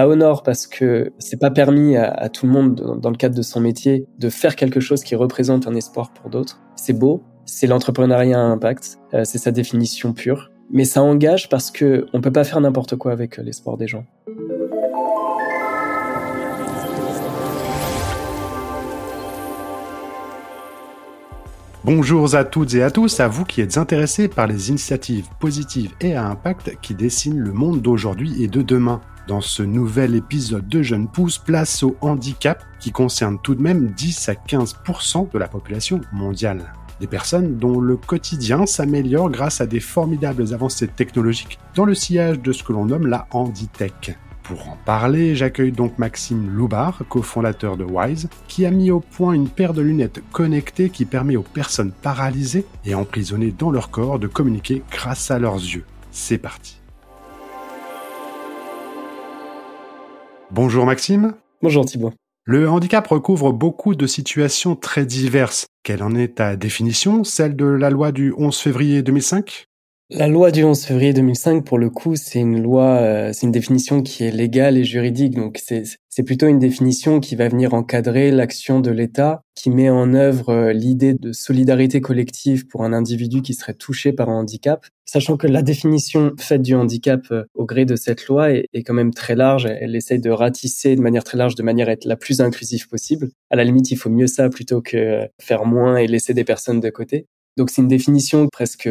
Ça honore parce que c'est pas permis à, tout le monde dans le cadre de son métier de faire quelque chose qui représente un espoir pour d'autres. C'est beau, c'est l'entrepreneuriat à impact, euh, c'est sa définition pure. Mais ça engage parce que on peut pas faire n'importe quoi avec euh, l'espoir des gens. Bonjour à toutes et à tous, à vous qui êtes intéressés par les initiatives positives et à impact qui dessinent le monde d'aujourd'hui et de demain. Dans ce nouvel épisode de Jeunes Pousses, place au handicap qui concerne tout de même 10 à 15% de la population mondiale. Des personnes dont le quotidien s'améliore grâce à des formidables avancées technologiques dans le sillage de ce que l'on nomme la handitech. Pour en parler, j'accueille donc Maxime Loubar, cofondateur de Wise, qui a mis au point une paire de lunettes connectées qui permet aux personnes paralysées et emprisonnées dans leur corps de communiquer grâce à leurs yeux. C'est parti. Bonjour Maxime. Bonjour Thibault. Le handicap recouvre beaucoup de situations très diverses. Quelle en est ta définition? Celle de la loi du 11 février 2005 la loi du 11 février 2005, pour le coup, c'est une loi, euh, c'est une définition qui est légale et juridique. Donc, c'est plutôt une définition qui va venir encadrer l'action de l'État, qui met en œuvre euh, l'idée de solidarité collective pour un individu qui serait touché par un handicap, sachant que la définition faite du handicap euh, au gré de cette loi est, quand même très large. Elle essaye de ratisser de manière très large, de manière à être la plus inclusive possible. À la limite, il faut mieux ça plutôt que faire moins et laisser des personnes de côté. Donc c'est une définition presque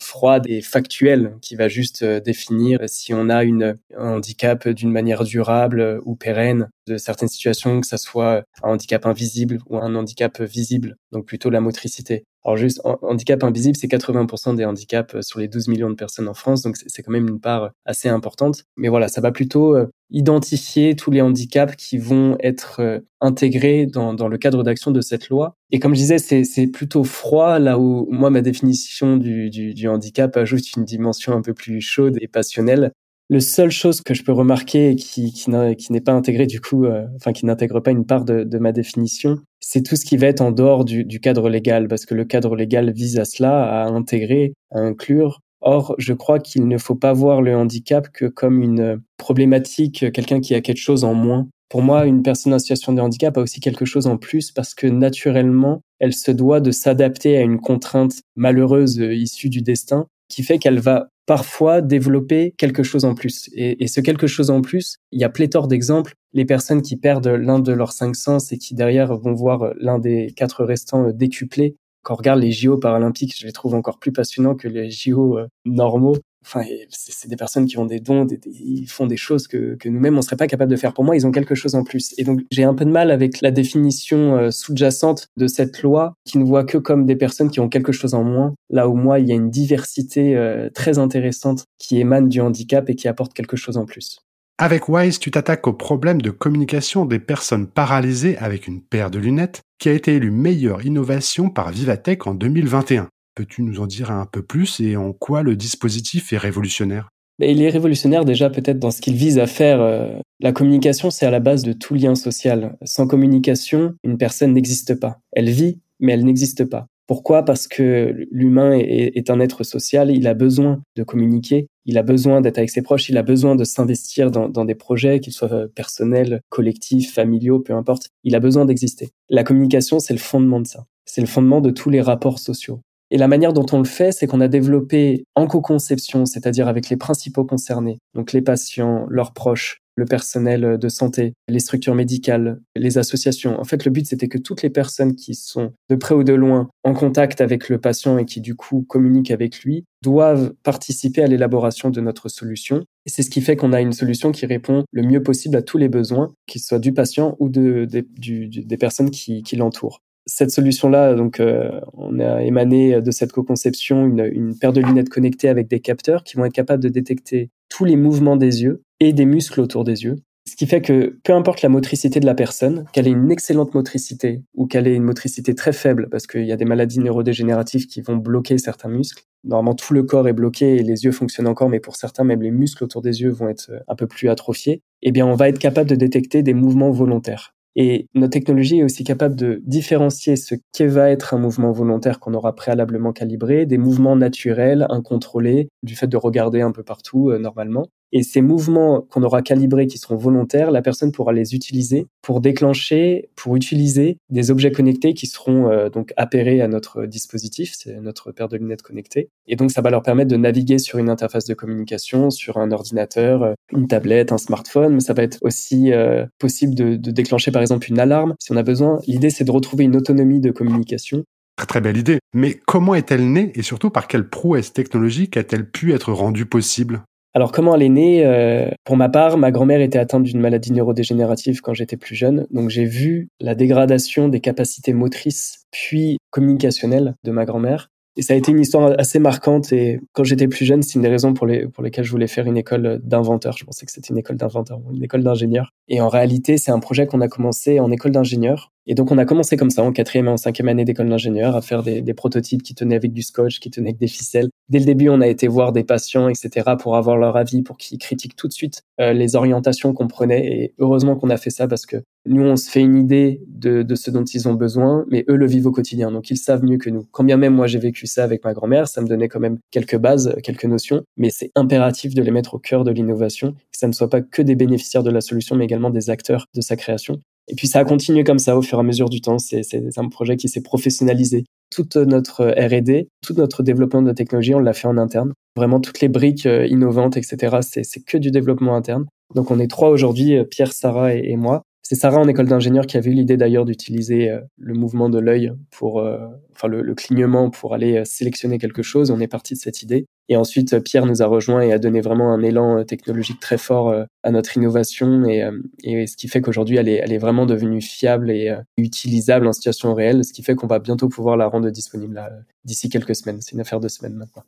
froide et factuelle qui va juste euh, définir si on a un handicap d'une manière durable ou pérenne de certaines situations, que ça soit un handicap invisible ou un handicap visible, donc plutôt la motricité. Alors juste, handicap invisible, c'est 80% des handicaps euh, sur les 12 millions de personnes en France, donc c'est quand même une part assez importante. Mais voilà, ça va plutôt euh, identifier tous les handicaps qui vont être euh, intégrés dans, le cadre d'action de cette loi. Et comme je disais, c'est plutôt froid, là où moi, ma définition du, handicap ajoute une dimension un peu plus chaude et passionnelle. Le seule chose que je peux remarquer qui, qui n'est pas intégrée du coup, euh, enfin qui n'intègre pas une part de ma définition, c'est tout ce qui va être en dehors du, cadre légal, parce que le cadre légal vise à cela, à intégrer, à inclure. Or, je crois qu'il ne faut pas voir le handicap que comme une problématique, quelqu'un qui a quelque chose en moins. Pour moi, une personne en situation de handicap a aussi quelque chose en plus parce que naturellement, elle se doit de s'adapter à une contrainte malheureuse euh, issue du destin qui fait qu'elle va parfois développer quelque chose en plus. Et, ce quelque chose en plus, il y a pléthore d'exemples. Les personnes qui perdent l'un de leurs cinq sens et qui derrière vont voir l'un des quatre restants décuplés. Quand on regarde les JO paralympiques, je les trouve encore plus passionnants que les JO euh, normaux enfin, c'est des personnes qui ont des dons, ils font des choses que, que nous-mêmes on serait pas capable de faire. Pour moi, ils ont quelque chose en plus. Et donc, j'ai un peu de mal avec la définition euh, sous-jacente de cette loi qui ne voit que comme des personnes qui ont quelque chose en moins. Là où moi, il y a une diversité euh, très intéressante qui émane du handicap et qui apporte quelque chose en plus. Avec Wise, tu t'attaques au problème de communication des personnes paralysées avec une paire de lunettes, qui a été élue meilleure innovation par Vivatech en 2021. Peux-tu nous en dire un peu plus et en quoi le dispositif est révolutionnaire? Il est révolutionnaire déjà peut-être dans ce qu'il vise à faire. Euh, la communication, c'est à la base de tout lien social. Sans communication, une personne n'existe pas. Elle vit, mais elle n'existe pas. Pourquoi? Parce que l'humain est, un être social, il a besoin de communiquer, il a besoin d'être avec ses proches, il a besoin de s'investir dans, dans, des projets, qu'ils soient personnels, collectifs, familiaux, peu importe. Il a besoin d'exister. La communication, c'est le fondement de ça. C'est le fondement de tous les rapports sociaux. Et la manière dont on le fait, c'est qu'on a développé en co-conception, c'est-à-dire avec les principaux concernés, donc les patients, leurs proches, le personnel de santé, les structures médicales, les associations. En fait, le but, c'était que toutes les personnes qui sont de près ou de loin en contact avec le patient et qui, du coup, communiquent avec lui, doivent participer à l'élaboration de notre solution. Et c'est ce qui fait qu'on a une solution qui répond le mieux possible à tous les besoins, qu'ils soient du patient ou de, des personnes qui l'entourent cette solution-là, donc, euh, on a émané de cette co-conception une, une, paire de lunettes connectées avec des capteurs qui vont être capables de détecter tous les mouvements des yeux et des muscles autour des yeux. Ce qui fait que peu importe la motricité de la personne, qu'elle ait une excellente motricité ou qu'elle ait une motricité très faible, parce qu'il y a des maladies neurodégénératives qui vont bloquer certains muscles. Normalement, tout le corps est bloqué et les yeux fonctionnent encore, mais pour certains, même les muscles autour des yeux vont être un peu plus atrophiés. Eh bien, on va être capable de détecter des mouvements volontaires. Et notre technologie est aussi capable de différencier ce qu'est va être un mouvement volontaire qu'on aura préalablement calibré des mouvements naturels, incontrôlés, du fait de regarder un peu partout euh, normalement. Et ces mouvements qu'on aura calibrés, qui seront volontaires, la personne pourra les utiliser pour déclencher, pour utiliser des objets connectés qui seront euh, donc appairés à notre dispositif, c'est notre paire de lunettes connectées. Et donc, ça va leur permettre de naviguer sur une interface de communication, sur un ordinateur, euh, une tablette, un smartphone. Mais ça va être aussi euh, possible de, de déclencher, par exemple, une alarme si on a besoin. L'idée, c'est de retrouver une autonomie de communication Très très belle idée. Mais comment est-elle née et surtout par quelle prouesse technologique a-t-elle pu être rendue possible? Alors comment elle est née? Euh, Pour ma part, ma grand-mère était atteinte d'une maladie neurodégénérative quand j'étais plus jeune, donc j'ai vu la dégradation des capacités motrices puis communicationnelles de ma grand-mère. Et ça a été une histoire assez marquante. Et quand j'étais plus jeune, c'est une des raisons pour, les, pour lesquelles je voulais faire une école d'inventeur. Je pensais que c'était une école d'inventeur, une école d'ingénieur. Et en réalité, c'est un projet qu'on a commencé en école d'ingénieur. Et donc, on a commencé comme ça, en quatrième et en cinquième année d'école d'ingénieur, à faire des, des, prototypes qui tenaient avec du scotch, qui tenaient avec des ficelles. Dès le début, on a été voir des patients, etc., pour avoir leur avis, pour qu'ils critiquent tout de suite euh, les orientations qu'on prenait. Et heureusement qu'on a fait ça parce que nous, on se fait une idée de, de, ce dont ils ont besoin, mais eux le vivent au quotidien, donc ils savent mieux que nous. Quand bien même moi j'ai vécu ça avec ma grand-mère, ça me donnait quand même quelques bases, quelques notions, mais c'est impératif de les mettre au cœur de l'innovation, que ça ne soit pas que des bénéficiaires de la solution, mais également des acteurs de sa création. Et puis ça a continué comme ça au fur et à mesure du temps. C'est un projet qui s'est professionnalisé. Toute notre R&D, tout notre développement de technologie, on l'a fait en interne. Vraiment toutes les briques euh, innovantes, etc. C'est que du développement interne. Donc on est trois aujourd'hui, euh, Pierre, Sarah et moi. C'est Sarah en école d'ingénieur qui a eu l'idée d'ailleurs d'utiliser euh, le mouvement de l'œil pour, euh, enfin le, clignement pour aller euh, sélectionner quelque chose. On est parti de cette idée. Et ensuite, Pierre nous a rejoint et a donné vraiment un élan technologique très fort à notre innovation et, et ce qui fait qu'aujourd'hui, elle est, elle est vraiment devenue fiable et utilisable en situation réelle, ce qui fait qu'on va bientôt pouvoir la rendre disponible d'ici quelques semaines. C'est une affaire de semaines maintenant.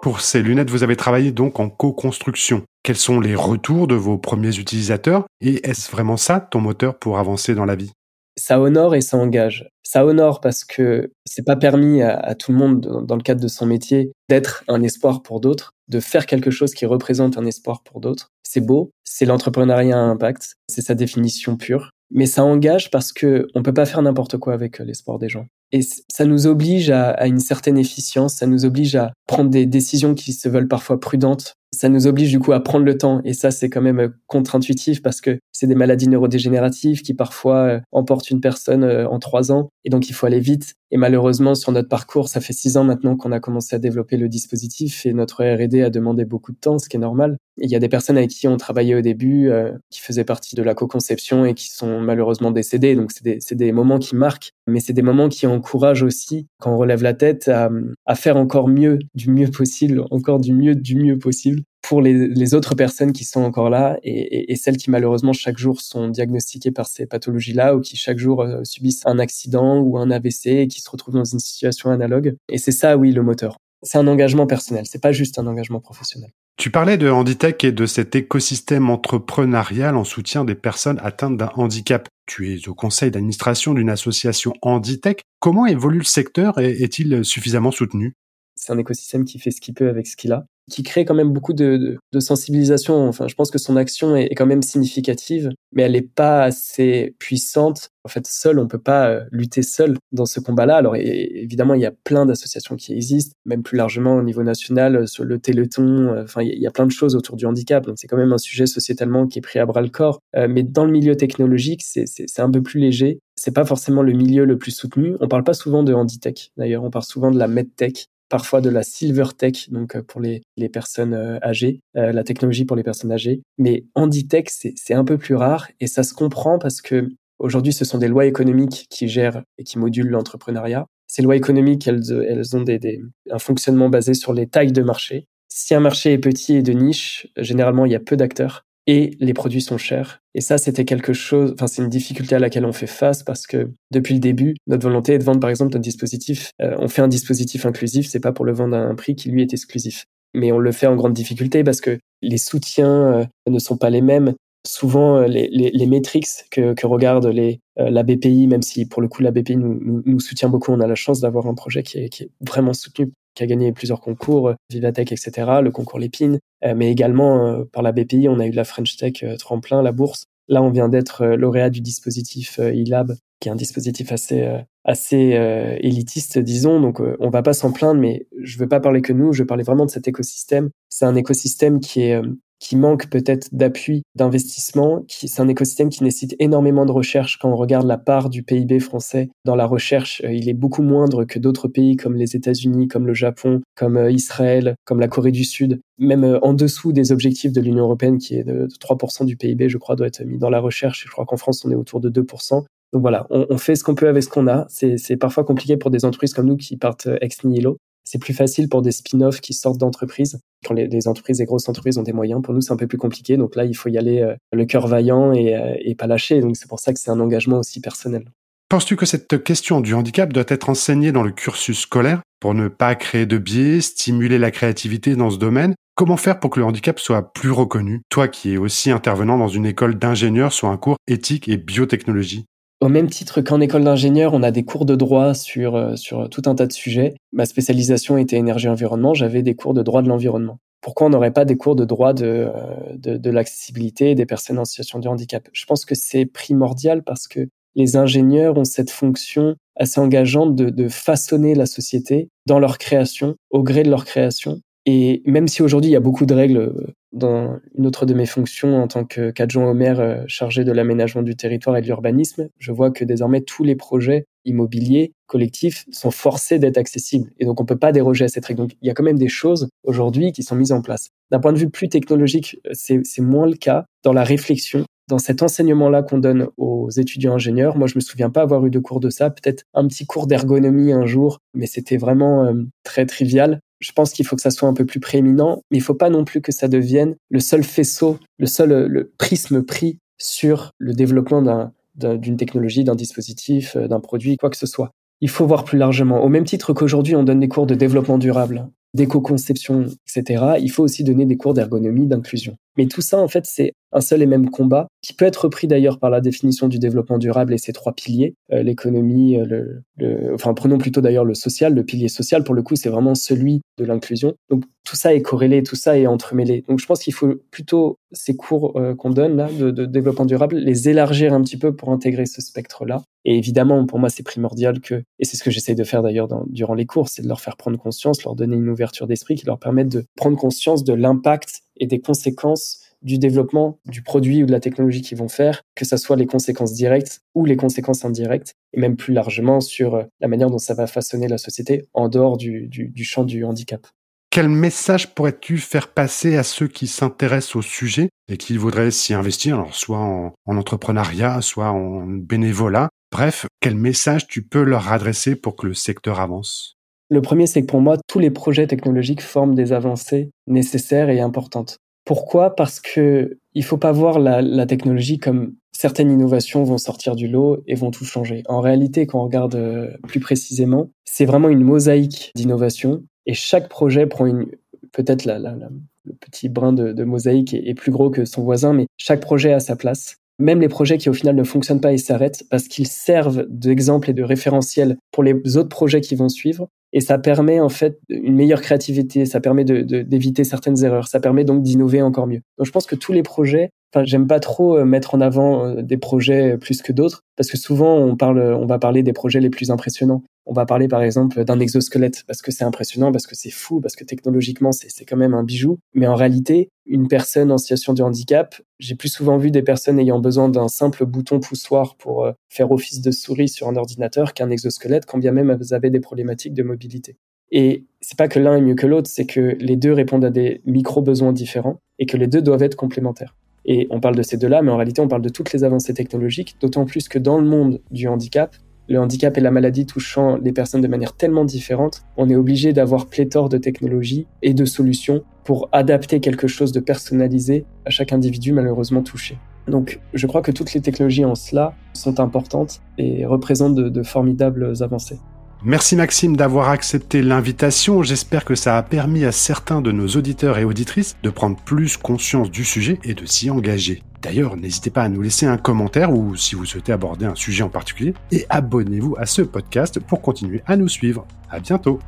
Pour ces lunettes, vous avez travaillé donc en co-construction. Quels sont les retours de vos premiers utilisateurs et est-ce vraiment ça ton moteur pour avancer dans la vie? Ça honore et ça engage. Ça honore parce que c'est pas permis à, tout le monde dans le cadre de son métier d'être un espoir pour d'autres, de faire quelque chose qui représente un espoir pour d'autres. C'est beau, c'est l'entrepreneuriat à impact, c'est sa définition pure. Mais ça engage parce que on peut pas faire n'importe quoi avec l'espoir des gens. Et ça nous oblige à, une certaine efficience, ça nous oblige à prendre des décisions qui se veulent parfois prudentes. Ça nous oblige du coup à prendre le temps. Et ça, c'est quand même euh, contre-intuitif parce que c'est des maladies neurodégénératives qui parfois euh, emportent une personne euh, en trois ans. Et donc, il faut aller vite. Et malheureusement, sur notre parcours, ça fait six ans maintenant qu'on a commencé à développer le dispositif et notre R&D a demandé beaucoup de temps, ce qui est normal. il y a des personnes avec qui on travaillait au début, qui faisaient partie de la co-conception et qui sont malheureusement décédées. Donc, c'est des, des moments qui marquent, mais c'est des moments qui ont encourage aussi, quand on relève la tête, à, faire encore mieux, du mieux possible, encore du mieux, du mieux possible pour les, autres personnes qui sont encore là et, celles qui malheureusement chaque jour sont diagnostiquées par ces pathologies-là ou qui chaque jour euh, subissent un accident ou un AVC et qui se retrouvent dans une situation analogue. Et c'est ça, oui, le moteur. C'est un engagement personnel, c'est pas juste un engagement professionnel. Tu parlais de Handitech et de cet écosystème entrepreneurial en soutien des personnes atteintes d'un handicap. Tu es au conseil d'administration d'une association Handitech. Comment évolue le secteur et est-il suffisamment soutenu? C'est un écosystème qui fait ce qu'il peut avec ce qu'il a qui crée quand même beaucoup de, sensibilisation. Enfin, je pense que son action est, quand même significative, mais elle n'est pas assez puissante. En fait, seul, on peut pas euh, lutter seul dans ce combat-là. Alors, évidemment, il y a plein d'associations qui existent, même plus largement au niveau national, euh, sur le Téléthon. Euh, enfin, il y a plein de choses autour du handicap. Donc, c'est quand même un sujet sociétalement qui est pris à bras le corps. mais dans le milieu technologique, c'est un peu plus léger. C'est pas forcément le milieu le plus soutenu. On parle pas souvent de handitech. D'ailleurs, on parle souvent de la medtech parfois de la silver tech, donc euh, pour les, les personnes euh, âgées, euh, la technologie pour les personnes âgées. Mais Handitech, c'est un peu plus rare et ça se comprend parce que aujourd'hui, ce sont des lois économiques qui gèrent et qui modulent l'entrepreneuriat. Ces lois économiques, elles, elles ont des, des, un fonctionnement basé sur les tailles de marché. Si un marché est petit et de niche, généralement, il y a peu d'acteurs et les produits sont chers. Et ça, c'était quelque chose, enfin, c'est une difficulté à laquelle on fait face parce que depuis le début, notre volonté est de vendre, par exemple, un dispositif. Euh, on fait un dispositif inclusif, c'est pas pour le vendre à un prix qui lui est exclusif. Mais on le fait en grande difficulté parce que les soutiens euh, ne sont pas les mêmes. Souvent, euh, les, les, métriques que, que regarde les, la BPI, même si pour le coup la BPI nous, nous, soutient beaucoup, on a la chance d'avoir un projet qui est, qui est vraiment soutenu qui a gagné plusieurs concours, Vivatech, etc., le concours Lépine, euh, mais également euh, par la BPI, on a eu la French Tech euh, Tremplin, la bourse. Là, on vient d'être lauréat du dispositif eLab qui est un dispositif assez euh, assez euh, élitiste, disons. Donc, euh, on va pas s'en plaindre, mais je veux pas parler que nous. Je veux parler vraiment de cet écosystème. C'est un écosystème qui est qui manque peut-être d'appui, d'investissement. C'est un écosystème qui nécessite énormément de recherche. Quand on regarde la part du PIB français dans la recherche, euh, il est beaucoup moindre que d'autres pays comme les États-Unis, comme le Japon, comme euh, Israël, comme la Corée du Sud. Même euh, en dessous des objectifs de l'Union européenne, qui est de 3% du PIB, je crois, doit être mis dans la recherche. Je crois qu'en France, on est autour de 2%. Donc voilà, on, fait ce qu'on peut avec ce qu'on a. C'est parfois compliqué pour des entreprises comme nous qui partent ex nihilo. C'est plus facile pour des spin-offs qui sortent d'entreprises. Quand les, entreprises, les grosses entreprises ont des moyens, pour nous, c'est un peu plus compliqué. Donc là, il faut y aller euh, le cœur vaillant et, euh, et pas lâcher. Donc c'est pour ça que c'est un engagement aussi personnel. Penses-tu que cette question du handicap doit être enseignée dans le cursus scolaire pour ne pas créer de biais, stimuler la créativité dans ce domaine? Comment faire pour que le handicap soit plus reconnu? Toi qui es aussi intervenant dans une école d'ingénieurs sur un cours éthique et biotechnologie. Au même titre qu'en école d'ingénieur, on a des cours de droit sur, euh, sur tout un tas de sujets. Ma spécialisation était énergie-environnement, j'avais des cours de droit de l'environnement. Pourquoi on n'aurait pas des cours de droit de, euh, de, de l'accessibilité des personnes en situation de handicap? Je pense que c'est primordial parce que les ingénieurs ont cette fonction assez engageante de, de façonner la société dans leur création, au gré de leur création, et même si aujourd'hui il y a beaucoup de règles euh, dans une autre de mes fonctions en tant qu'adjoint au maire euh, chargé de l'aménagement du territoire et de l'urbanisme, je vois que désormais tous les projets immobiliers collectifs sont forcés d'être accessibles. Et donc on peut pas déroger à cette règle. Donc il y a quand même des choses aujourd'hui qui sont mises en place. D'un point de vue plus technologique, euh, c'est moins le cas dans la réflexion dans cet enseignement-là qu'on donne aux étudiants ingénieurs, moi je me souviens pas avoir eu de cours de ça, peut-être un petit cours d'ergonomie un jour, mais c'était vraiment très trivial. Je pense qu'il faut que ça soit un peu plus prééminent, mais il faut pas non plus que ça devienne le seul faisceau, le seul euh, prisme pris sur le développement d'un, d'une technologie, d'un dispositif, euh, d'un produit, quoi que ce soit. Il faut voir plus largement. Au même titre qu'aujourd'hui, on donne des cours de développement durable, d'éco-conception, etc., il faut aussi donner des cours d'ergonomie, d'inclusion. Mais tout ça, en fait, c'est un seul et même combat qui peut être repris d'ailleurs par la définition du développement durable et ses trois piliers, euh, l'économie, euh, le, enfin prenons plutôt d'ailleurs le social, le pilier social pour le coup c'est vraiment celui de l'inclusion. Donc tout ça est corrélé, tout ça est entremêlé. Donc je pense qu'il faut plutôt ces cours euh, qu'on donne là de, de, développement durable les élargir un petit peu pour intégrer ce spectre-là. Et évidemment pour moi c'est primordial que et c'est ce que j'essaye de faire d'ailleurs durant les cours, c'est de leur faire prendre conscience, leur donner une ouverture d'esprit qui leur permette de prendre conscience de l'impact et des conséquences du développement du produit ou de la technologie qu'ils vont faire, que ce soit les conséquences directes ou les conséquences indirectes, et même plus largement sur euh, la manière dont ça va façonner la société en dehors du, champ du handicap. Quel message pourrais-tu faire passer à ceux qui s'intéressent au sujet et qui voudraient s'y investir, soit en, en entrepreneuriat, soit en bénévolat? Bref, quel message tu peux leur adresser pour que le secteur avance? Le premier, c'est que pour moi, tous les projets technologiques forment des avancées nécessaires et importantes. Pourquoi? Parce que il faut pas voir la, technologie comme certaines innovations vont sortir du lot et vont tout changer. En réalité, quand on regarde euh, plus précisément, c'est vraiment une mosaïque d'innovations et chaque projet prend une peut-être le petit brin de, mosaïque est, plus gros que son voisin, mais chaque projet a sa place. Même les projets qui au final ne fonctionnent pas et s'arrêtent parce qu'ils servent d'exemple et de référentiel pour les autres projets qui vont suivre. Et ça permet en fait une meilleure créativité, ça permet d'éviter certaines erreurs, ça permet donc d'innover encore mieux. Donc je pense que tous les projets, enfin j'aime pas trop euh, mettre en avant euh, des projets plus que d'autres parce que souvent on parle, on va parler des projets les plus impressionnants. On va parler par exemple d'un exosquelette parce que c'est impressionnant, parce que c'est fou, parce que technologiquement c'est quand même un bijou. Mais en réalité, une personne en situation de handicap, j'ai plus souvent vu des personnes ayant besoin d'un simple bouton poussoir pour euh, faire office de souris sur un ordinateur qu'un exosquelette, quand bien même elles avaient des problématiques de mobilité. Et c'est pas que l'un est mieux que l'autre, c'est que les deux répondent à des micro-besoins différents et que les deux doivent être complémentaires. Et on parle de ces deux-là, mais en réalité, on parle de toutes les avancées technologiques, d'autant plus que dans le monde du handicap, le handicap et la maladie touchant les personnes de manière tellement différente, on est obligé d'avoir pléthore de technologies et de solutions pour adapter quelque chose de personnalisé à chaque individu malheureusement touché. Donc je crois que toutes les technologies en cela sont importantes et représentent de, de formidables avancées. Merci Maxime d'avoir accepté l'invitation. J'espère que ça a permis à certains de nos auditeurs et auditrices de prendre plus conscience du sujet et de s'y engager. D'ailleurs, n'hésitez pas à nous laisser un commentaire ou si vous souhaitez aborder un sujet en particulier et abonnez-vous à ce podcast pour continuer à nous suivre. À bientôt.